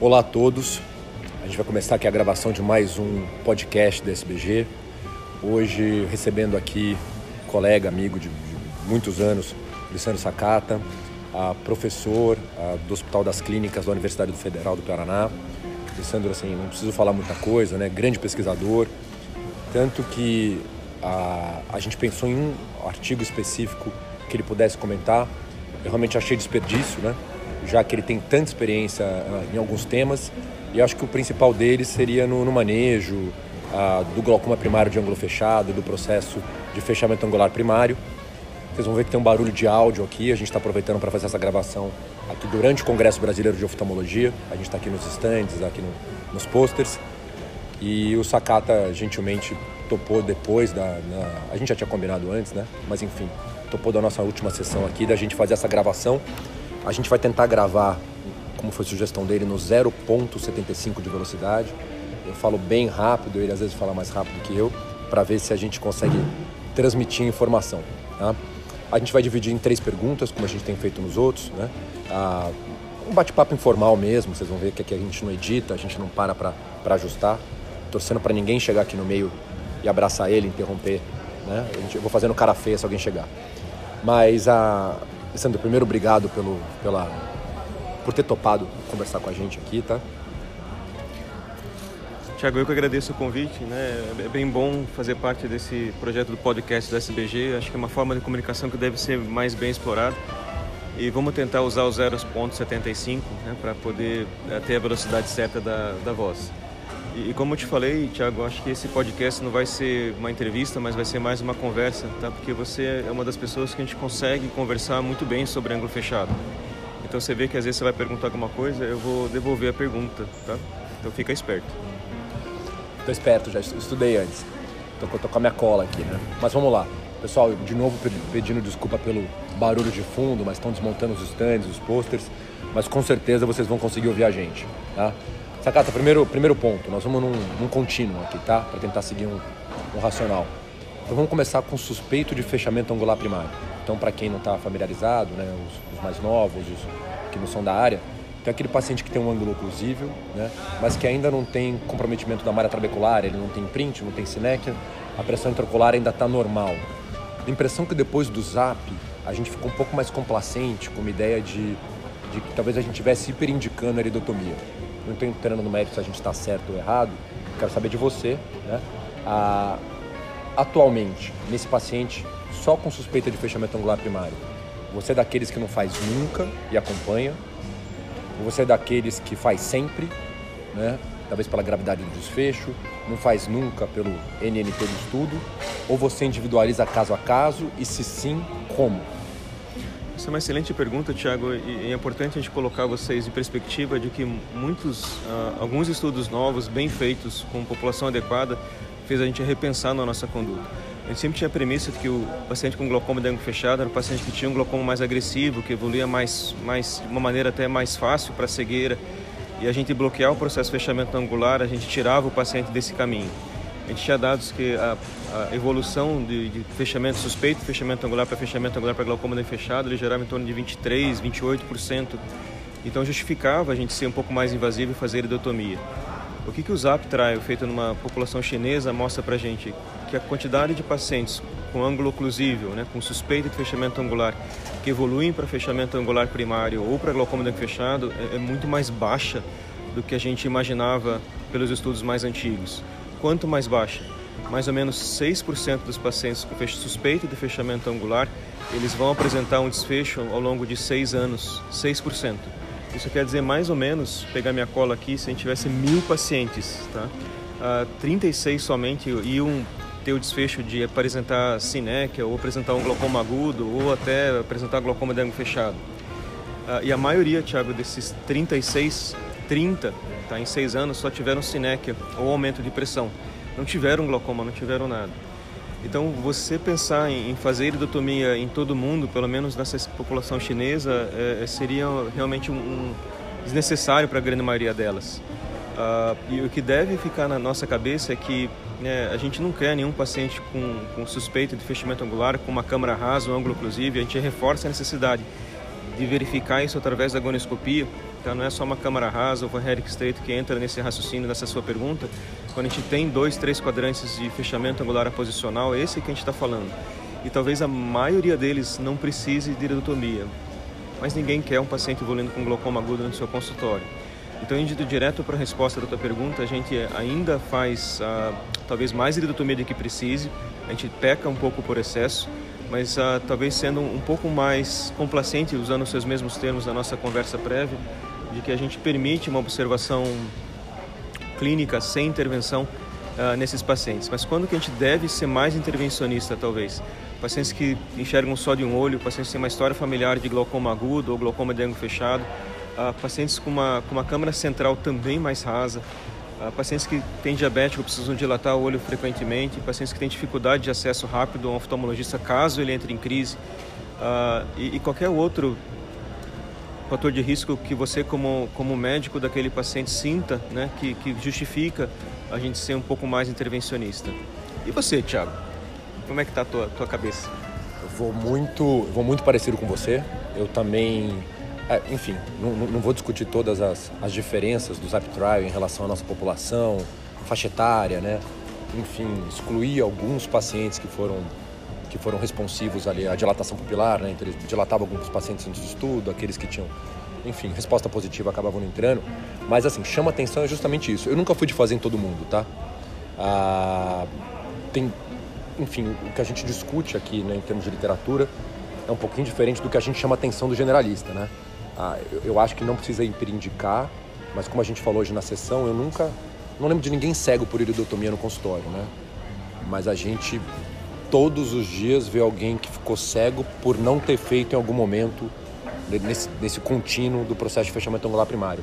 Olá a todos. A gente vai começar aqui a gravação de mais um podcast da SBG. Hoje recebendo aqui colega, amigo de, muitos anos, Luciano Sakata, a professor a, do Hospital das Clínicas da Universidade Federal do Paraná. Alessandro, assim, não preciso falar muita coisa, né? Grande pesquisador. Tanto que a, a gente pensou em um artigo específico que ele pudesse comentar. Eu realmente achei desperdício, né? Já que ele tem tanta experiência uh, em alguns temas. E acho que o principal deles seria no, no manejo uh, do glaucoma primário de ângulo fechado, do processo de fechamento angular primário. Vocês vão ver que tem um barulho de áudio aqui. A gente está aproveitando para fazer essa gravação aqui durante o Congresso Brasileiro de Oftalmologia. A gente está aqui nos stands, aqui no, nos posters. E o Sakata gentilmente topou depois da. Na... a gente já tinha combinado antes, né? Mas enfim, topou da nossa última sessão aqui, da gente fazer essa gravação. A gente vai tentar gravar, como foi a sugestão dele, no 0.75 de velocidade. Eu falo bem rápido, ele às vezes fala mais rápido que eu, para ver se a gente consegue transmitir informação. Tá? A gente vai dividir em três perguntas, como a gente tem feito nos outros, né? Ah, um bate-papo informal mesmo, vocês vão ver que aqui a gente não edita, a gente não para para ajustar, torcendo para ninguém chegar aqui no meio e abraçar ele, interromper, né? Eu vou fazendo cara feia se alguém chegar. Mas, a Sandro, primeiro obrigado pelo, pela, por ter topado conversar com a gente aqui, tá? Tiago, eu que agradeço o convite, né? É bem bom fazer parte desse projeto do podcast da SBG. Acho que é uma forma de comunicação que deve ser mais bem explorada. E vamos tentar usar o 0.75 né, para poder eh, ter a velocidade certa da, da voz. E, como eu te falei, Tiago, acho que esse podcast não vai ser uma entrevista, mas vai ser mais uma conversa, tá? Porque você é uma das pessoas que a gente consegue conversar muito bem sobre ângulo fechado. Então você vê que às vezes você vai perguntar alguma coisa, eu vou devolver a pergunta, tá? Então fica esperto. Tô esperto, já estudei antes. Tô, tô com a minha cola aqui, né? Mas vamos lá. Pessoal, de novo pedindo desculpa pelo barulho de fundo, mas estão desmontando os stands, os posters. Mas com certeza vocês vão conseguir ouvir a gente, tá? Sacata, primeiro, primeiro ponto, nós vamos num, num contínuo aqui, tá? Para tentar seguir um, um racional. Então vamos começar com suspeito de fechamento angular primário. Então, para quem não está familiarizado, né, os, os mais novos, os que não são da área, tem aquele paciente que tem um ângulo oclusível, né, mas que ainda não tem comprometimento da malha trabecular, ele não tem print, não tem sinéquia, a pressão intraocular ainda está normal. A impressão que depois do ZAP a gente ficou um pouco mais complacente com uma ideia de, de que talvez a gente estivesse hiperindicando a eridotomia. Não estou entrando no mérito se a gente está certo ou errado, quero saber de você. Né? Ah, atualmente, nesse paciente, só com suspeita de fechamento angular primário, você é daqueles que não faz nunca e acompanha, você é daqueles que faz sempre, né? talvez pela gravidade do desfecho, não faz nunca pelo NNT do estudo, ou você individualiza caso a caso e se sim, como? Essa é uma excelente pergunta, Tiago, e é importante a gente colocar vocês em perspectiva de que muitos, uh, alguns estudos novos, bem feitos, com população adequada, fez a gente repensar na nossa conduta. A gente sempre tinha a premissa de que o paciente com glaucoma de ângulo fechado era um paciente que tinha um glaucoma mais agressivo, que evoluía mais, mais de uma maneira até mais fácil para cegueira. E a gente bloquear o processo de fechamento angular, a gente tirava o paciente desse caminho. A gente tinha dados que a, a evolução de, de, fechamento suspeito, fechamento angular para fechamento angular para glaucoma de fechado, ele gerava em torno de 23, 28%. Então justificava a gente ser um pouco mais invasivo e fazer idotomia. O que, que o ZAP trial feito numa população chinesa mostra para a gente? Que a quantidade de pacientes com ângulo oclusível, né, com suspeita de fechamento angular, que evoluem para fechamento angular primário ou para glaucoma de fechado, é, é muito mais baixa do que a gente imaginava pelos estudos mais antigos. Quanto mais baixa? Mais ou menos 6% dos pacientes com suspeita de fechamento angular, eles vão apresentar um desfecho ao longo de 6 anos, 6%. Isso quer dizer mais ou menos, pegar minha cola aqui, se a gente tivesse mil pacientes, tá? Ah, 36 somente iam ter o desfecho de apresentar sinéquia ou apresentar um glaucoma agudo ou até apresentar glaucoma de ângulo fechado. Uh, e a maioria, Thiago, desses 36, 30, tá, em 6 anos, só tiveram sinéquia ou aumento de pressão. Não tiveram glaucoma, não tiveram nada. Então, você pensar em fazer iridotomia em todo mundo, pelo menos nessa população chinesa, é, é seria realmente um, um desnecessário para a grande maioria delas. Uh, e o que deve ficar na nossa cabeça é que né, a gente não quer nenhum paciente com, com suspeita de fechamento angular, com uma câmara rasa, um ângulo oclusivo, a gente reforça a necessidade de verificar isso através da agonoscopia, então não é só uma câmara rasa ou Herrick estreito que entra nesse raciocínio nessa sua pergunta. Quando a gente tem dois, três quadrantes de fechamento angular posicional, esse é que a gente está falando. E talvez a maioria deles não precise de iridotomia, mas ninguém quer um paciente evoluindo com glaucoma agudo no seu consultório. Então, indo direto para a resposta da tua pergunta, a gente ainda faz uh, talvez mais iridotomia do que precise, a gente peca um pouco por excesso, mas uh, talvez sendo um pouco mais complacente, usando os seus mesmos termos da nossa conversa prévia, de que a gente permite uma observação clínica sem intervenção uh, nesses pacientes. Mas quando que a gente deve ser mais intervencionista, talvez? Pacientes que enxergam só de um olho, pacientes que têm uma história familiar de glaucoma agudo ou glaucoma de ângulo fechado, uh, pacientes com uma, com uma câmara central também mais rasa, pacientes que têm diabético precisam dilatar o olho frequentemente, pacientes que têm dificuldade de acesso rápido a um oftalmologista caso ele entre em crise, uh, e, e, qualquer outro fator de risco que você como, como médico daquele paciente sinta, né, que, que justifica a gente ser um pouco mais intervencionista. E você, Thiago? Como é que está a tua, tua cabeça? Eu vou muito, vou muito parecido com você. Eu também, é, enfim, não, não, vou discutir todas as, as diferenças do Zap Trial em relação à nossa população, faixa etária, né? Enfim, excluir alguns pacientes que foram que foram responsivos ali à dilatação pupilar, né? Então eles dilatavam alguns pacientes antes do estudo, aqueles que tinham, enfim, resposta positiva acabavam entrando. Mas assim, chama atenção é justamente isso. Eu nunca fui de fazer em todo mundo, tá? Ah, tem, enfim, o que a gente discute aqui, né, em termos de literatura, é um pouquinho diferente do que a gente chama atenção do generalista, né? Ah, eu, acho que não precisa imperindicar, mas como a gente falou hoje na sessão, eu nunca, não lembro de ninguém cego por iridotomia no consultório, né? Mas a gente todos os dias vê alguém que ficou cego por não ter feito em algum momento nesse, nesse contínuo do processo de fechamento angular primário.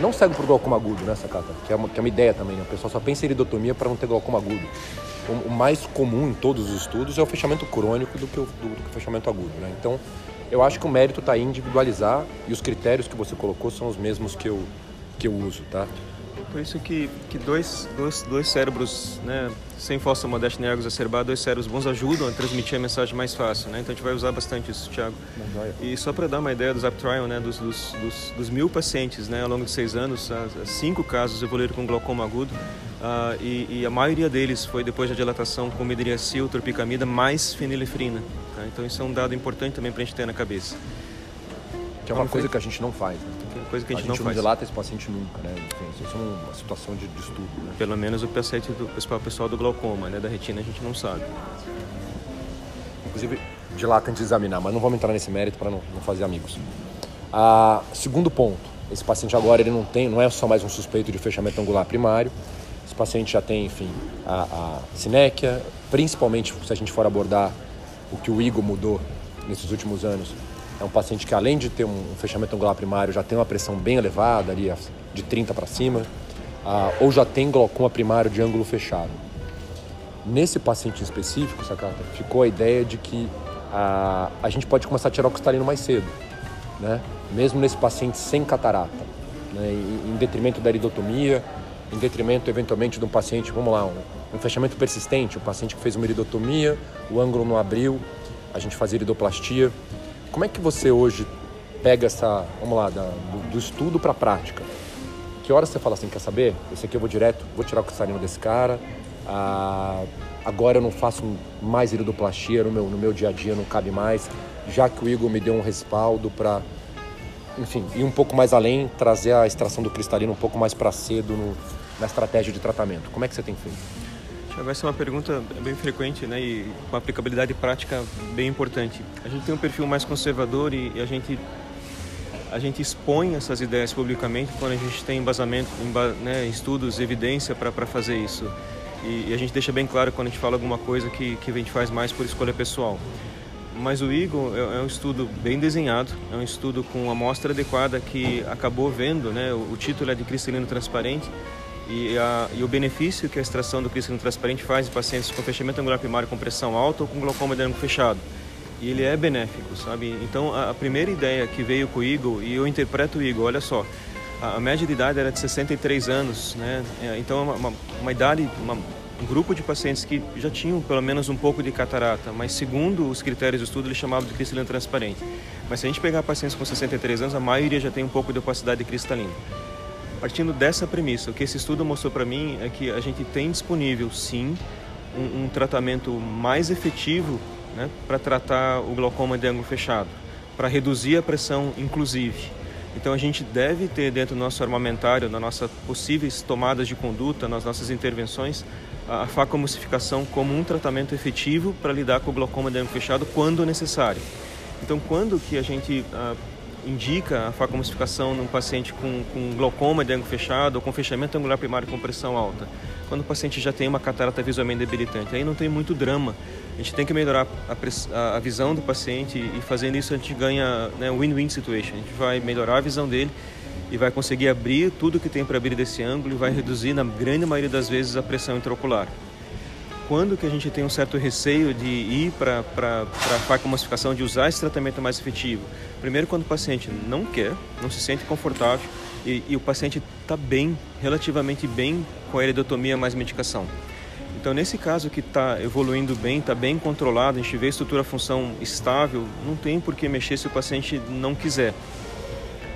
Não cego por glaucoma agudo, né, Sacata? Que é uma, que é uma ideia também, né? O pessoal só pensa em iridotomia para não ter glaucoma agudo. O, mais comum em todos os estudos é o fechamento crônico do que o, do, do que o fechamento agudo, né? Então, eu acho que o mérito está em individualizar e os critérios que você colocou são os mesmos que eu, que eu uso, tá? Por isso que, que dois, dois, dois cérebros, né, sem falsa modéstia nem exacerbada, dois cérebros bons ajudam a transmitir a mensagem mais fácil, né? Então a gente vai usar bastante isso, Thiago. E só para dar uma ideia do Zap Trial, né, dos, dos, dos, dos, mil pacientes, né, ao longo de seis anos, cinco casos evoluíram com glaucoma agudo uh, e, e, a maioria deles foi depois da dilatação com midriacil, tropicamida mais fenilefrina. Tá? Então isso é um dado importante também para a gente ter na cabeça. Que é uma coisa que a gente não faz, né? Que é coisa que a gente, a gente não, não dilata esse paciente nunca, né? Enfim, isso é uma situação de, de estudo, né? Pelo menos o paciente do pessoal, pessoal do glaucoma, né? Da retina a gente não sabe. Inclusive, dilata antes de examinar, mas não vamos entrar nesse mérito para não, não, fazer amigos. Ah, segundo ponto, esse paciente agora ele não tem, não é só mais um suspeito de fechamento angular primário. Esse paciente já tem, enfim, a, a sinéquia, principalmente se a gente for abordar o que o Igor mudou nesses últimos anos, é um paciente que, além de ter um fechamento angular primário, já tem uma pressão bem elevada, ali de 30 para cima, ah, ou já tem glaucoma primário de ângulo fechado. Nesse paciente específico, Sacata, ficou a ideia de que ah, a gente pode começar a tirar o cristalino mais cedo, né? mesmo nesse paciente sem catarata, né? em detrimento da iridotomia, em detrimento eventualmente de um paciente, vamos lá, um, um fechamento persistente, um paciente que fez uma iridotomia, o ângulo não abriu, a gente faz iridoplastia, como é que você hoje pega essa, vamos lá, da, do, do, estudo para a prática? Que hora você fala assim, quer saber? Esse aqui eu vou direto, vou tirar o cristalino desse cara. Ah, agora eu não faço mais iridoplastia no meu, no meu dia a dia, não cabe mais. Já que o Igor me deu um respaldo para, enfim, ir um pouco mais além, trazer a extração do cristalino um pouco mais para cedo no, na estratégia de tratamento. Como é que você tem feito? Vai ser uma pergunta bem frequente né, e com aplicabilidade prática bem importante. A gente tem um perfil mais conservador e, a gente a gente expõe essas ideias publicamente quando a gente tem embasamento, né, estudos, evidência para fazer isso. E, e, a gente deixa bem claro quando a gente fala alguma coisa que, que a gente faz mais por escolha pessoal. Mas o Eagle é, é um estudo bem desenhado, é um estudo com amostra adequada que acabou vendo, né, o título é de cristalino transparente, e, a, e, o benefício que a extração do cristalino transparente faz em pacientes com fechamento angular primário com pressão alta ou com glaucoma de ângulo fechado. E ele é benéfico, sabe? Então, a, a, primeira ideia que veio com o Eagle, e eu interpreto o Eagle, olha só, a, a média de idade era de 63 anos, né? É, então, uma, uma, uma idade, uma, um grupo de pacientes que já tinham pelo menos um pouco de catarata, mas segundo os critérios do estudo eles chamavam de cristalina transparente. Mas se a gente pegar pacientes com 63 anos, a maioria já tem um pouco de opacidade cristalina. Partindo dessa premissa, o que esse estudo mostrou para mim é que a gente tem disponível, sim, um, um tratamento mais efetivo né, para tratar o glaucoma de ângulo fechado, para reduzir a pressão, inclusive. Então a gente deve ter dentro do nosso armamentário, nas nossas possíveis tomadas de conduta, nas nossas intervenções, a facoemulsificação como um tratamento efetivo para lidar com o glaucoma de ângulo fechado quando necessário. Então quando que a gente ah, indica a facoemulsificação num paciente com, com glaucoma de ângulo fechado ou com fechamento angular primário com pressão alta? Quando o paciente já tem uma catarata visualmente debilitante, aí não tem muito drama. A gente tem que melhorar a, a visão do paciente e fazendo isso a gente ganha né, win-win situation. A gente vai melhorar a visão dele e vai conseguir abrir tudo que tem para abrir desse ângulo e vai reduzir, na grande maioria das vezes, a pressão intraocular. Quando que a gente tem um certo receio de ir para a farmacomocificação, de usar esse tratamento mais efetivo? Primeiro, quando o paciente não quer, não se sente confortável e, e o paciente está bem, relativamente bem com a iridotomia mais medicação. Então, nesse caso que está evoluindo bem, está bem controlado, a gente vê a estrutura-função estável, não tem por que mexer se o paciente não quiser.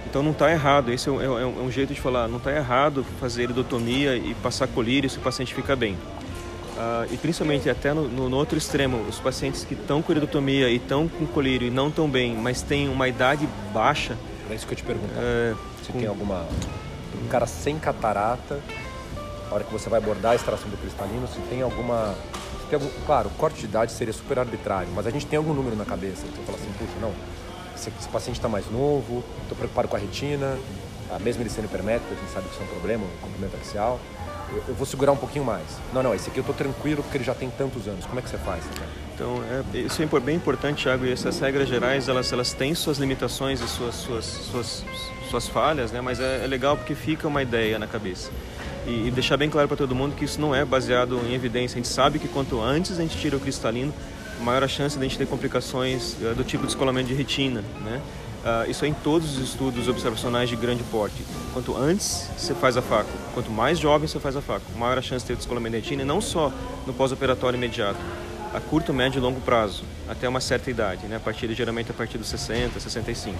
Então, não está errado, esse é, é, é um jeito de falar, não está errado fazer iridotomia e passar colírio se o paciente fica bem. Uh, e principalmente até no, no, no, outro extremo, os pacientes que estão com iridotomia e estão com colírio e não estão bem, mas têm uma idade baixa. É isso que eu te pergunto. É, se com... tem alguma. Um cara sem catarata a hora que você vai abordar a extração do cristalino, se tem alguma. Se tem algum, claro, o corte de idade seria super arbitrário, mas a gente tem algum número na cabeça. Você fala assim, puxa, não, esse, esse paciente está mais novo, estou preocupado com a retina, a mesmo ele sendo hipermétrico, a gente sabe que isso é um problema, um comprimento axial. Eu, eu, vou segurar um pouquinho mais. Não, não, esse aqui eu estou tranquilo porque ele já tem tantos anos. Como é que você faz? Né? Então, é, isso é bem importante, Thiago, e essas regras gerais, elas, elas têm suas limitações e suas, suas, suas, suas falhas, né? mas é, é legal porque fica uma ideia na cabeça e, e deixar bem claro para todo mundo que isso não é baseado em evidência. A gente sabe que quanto antes a gente tira o cristalino, maior a chance de a gente ter complicações uh, do tipo de descolamento de retina, né? Uh, isso é em todos os estudos observacionais de grande porte. Quanto antes você faz a faco, quanto mais jovem você faz a faco, maior a chance de ter descolamento de não só no pós-operatório imediato, a curto, médio e longo prazo, até uma certa idade, né? a partir, geralmente a partir dos 60, 65.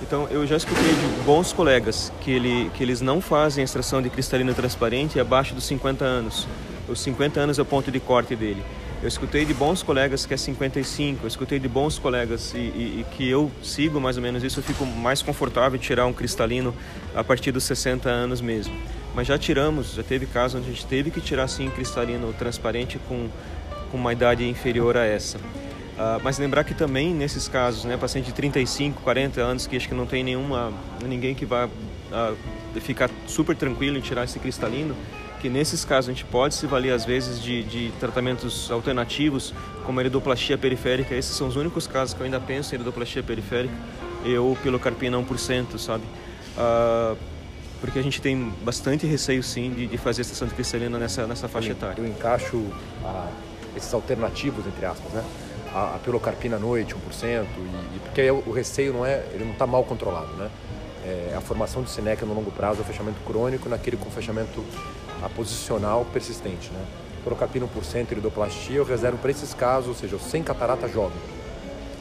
Então, eu já escutei de bons colegas que, ele, que eles não fazem extração de cristalina transparente abaixo dos 50 anos. Os 50 anos é o ponto de corte dele. Eu escutei de bons colegas que é 55, eu escutei de bons colegas e, e, e, que eu sigo mais ou menos isso, eu fico mais confortável de tirar um cristalino a partir dos 60 anos mesmo. Mas já tiramos, já teve casos onde a gente teve que tirar sim cristalino transparente com, com uma idade inferior a essa. Uh, mas lembrar que também nesses casos, né, paciente de 35, 40 anos que acho que não tem nenhuma, ninguém que vai uh, ficar super tranquilo em tirar esse cristalino, que nesses casos a gente pode se valer às vezes de, de tratamentos alternativos, como a eridoplastia periférica. Esses são os únicos casos que eu ainda penso em eridoplastia periférica ou pelo carpina 1%, sabe? Uh, porque a gente tem bastante receio sim de, de fazer extração de cristalina nessa, nessa faixa etária. Eu encaixo esses alternativos, entre aspas, né? a, a pilocarpina à noite, 1%, e, e porque o receio não é, ele não está mal controlado, né? É, a formação de sinéquia no longo prazo, o fechamento crônico naquele com fechamento a posicional persistente, né? Pilocarpina 1%, iridoplastia, eu reservo para esses casos, ou seja, sem catarata jovem,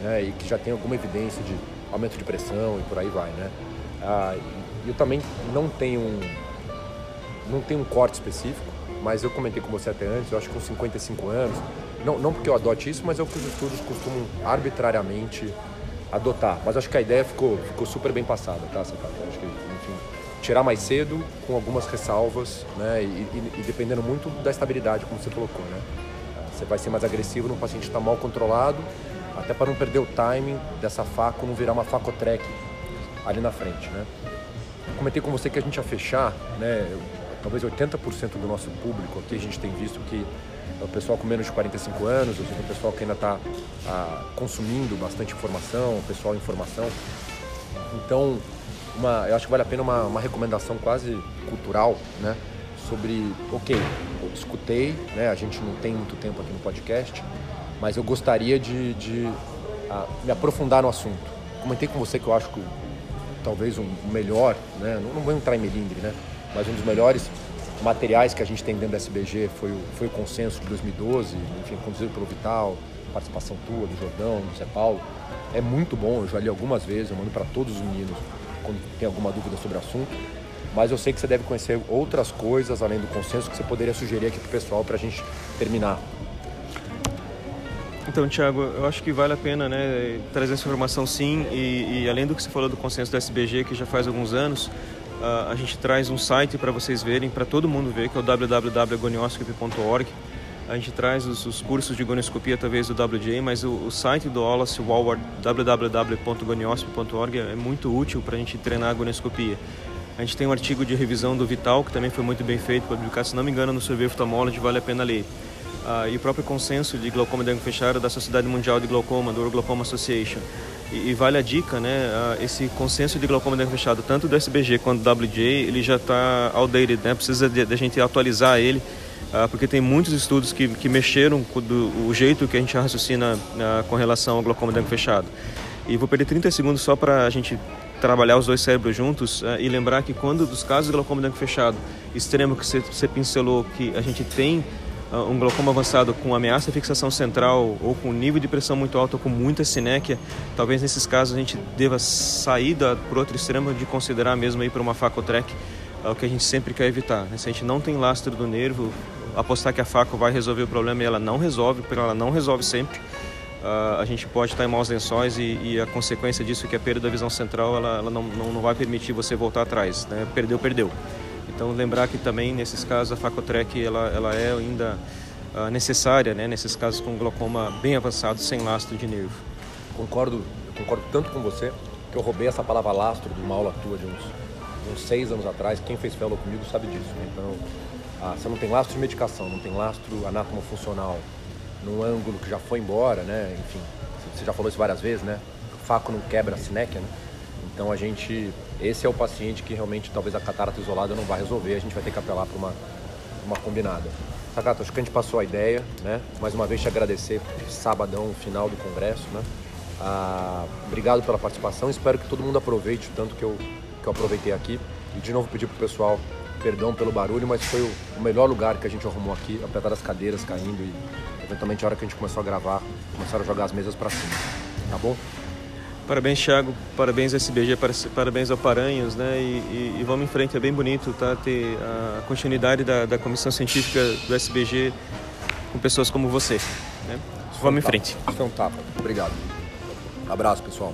né? E que já tem alguma evidência de aumento de pressão e por aí vai, né? Ah, eu também não tenho um, não tenho um corte específico, mas eu comentei com você até antes, eu acho que com 55 anos, não, não porque eu adote isso, mas é o que os estudos costumam arbitrariamente adotar. Mas acho que a ideia ficou, ficou super bem passada, tá, Sacata? Acho que, enfim, tirar mais cedo, com algumas ressalvas, né? E, e, e, dependendo muito da estabilidade, como você colocou, né? Você vai ser mais agressivo no paciente está mal controlado, até para não perder o timing dessa faca, não virar uma facotrek ali na frente, né? comentei com você que a gente ia fechar, né? Talvez 80% do nosso público aqui a gente tem visto que é o pessoal com menos de 45 anos, ou seja, o pessoal que ainda está ah, consumindo bastante informação, o pessoal em formação. Então, uma, eu acho que vale a pena uma, uma recomendação quase cultural, né? Sobre, ok, eu escutei, né? A gente não tem muito tempo aqui no podcast, mas eu gostaria de, de ah, me aprofundar no assunto. Comentei com você que eu acho que talvez um melhor, né? Não, não vou entrar em melindre, né? Mas um dos melhores materiais que a gente tem dentro da SBG foi o, foi o consenso de 2012, enfim, conduzido pelo Vital, participação tua, do Jordão, do Zé Paulo. É muito bom, eu já li algumas vezes, eu mando para todos os meninos quando tem alguma dúvida sobre o assunto. Mas eu sei que você deve conhecer outras coisas além do consenso que você poderia sugerir aqui para o pessoal para a gente terminar. Então, Tiago, eu acho que vale a pena né, trazer essa informação sim, e, e, além do que você falou do consenso da SBG, que já faz alguns anos, uh, a gente traz um site para vocês verem, para todo mundo ver, que é o www.agonioscopy.org. A gente traz os, os, cursos de gonioscopia através do WJ, mas o, o site do Wallace Walward, www.gonioscopy.org, é muito útil para a gente treinar a gonioscopia. A gente tem um artigo de revisão do Vital, que também foi muito bem feito, publicado, se não me engano, no Survey Ophthalmology, vale a pena ler. Uh, e o próprio consenso de glaucoma de ângulo fechado da Sociedade Mundial de Glaucoma, do Glaucoma Association. E, e, vale a dica, né? Uh, esse consenso de glaucoma de ângulo fechado, tanto do SBG quanto do WJ, ele já está outdated, né? Precisa de, de, a gente atualizar ele, porque tem muitos estudos que, que mexeram com do, o jeito que a gente raciocina com relação ao glaucoma de fechado. E vou perder 30 segundos só para a gente trabalhar os dois cérebros juntos uh, e lembrar que quando dos casos de glaucoma de fechado extremo que você, pincelou que a gente tem um glaucoma avançado com ameaça de fixação central ou com nível de pressão muito alto ou com muita sinéquia, talvez nesses casos a gente deva sair para outro extremo de considerar mesmo ir para uma facotrec, uh, o que a gente sempre quer evitar. Né? Se a gente não tem lastro do nervo, apostar que a faca vai resolver o problema e ela não resolve, porque ela não resolve sempre uh, a gente pode estar em maus lençóis e, e, a consequência disso é que a perda da visão central ela, ela não, não, não, vai permitir você voltar atrás, né? Perdeu, perdeu. Então lembrar que também nesses casos a Facotrec ela, ela é ainda uh, necessária, né? Nesses casos com glaucoma bem avançado, sem lastro de nervo. Concordo, concordo tanto com você que eu roubei essa palavra lastro de uma aula tua de uns, uns seis anos atrás. Quem fez fellow comigo sabe disso. Né? Então, ah, você não tem lastro de medicação, não tem lastro anatomofuncional, num ângulo que já foi embora, né? Enfim, você já falou isso várias vezes, né? Faco não quebra a sinéquia, né? Então a gente, esse é o paciente que realmente talvez a catarata isolada não vai resolver, a gente vai ter que apelar para uma, uma combinada. Sakato, acho que a gente passou a ideia, né? Mais uma vez te agradecer, sabadão, final do congresso, né? Ah, obrigado pela participação, espero que todo mundo aproveite o tanto que eu, que eu aproveitei aqui. E de novo pedir pro pessoal perdão pelo barulho, mas foi o, melhor lugar que a gente arrumou aqui, apesar das cadeiras caindo e eventualmente a hora que a gente começou a gravar, começaram a jogar as mesas para cima. Tá bom? Parabéns, Thiago. Parabéns, SBG. Parabéns ao Paranhos, né? E, e, e, vamos em frente. É bem bonito, tá? Ter a continuidade da, da comissão científica do SBG com pessoas como você, né? Vamos em frente. Isso é um tapa. Obrigado. Abraço, pessoal.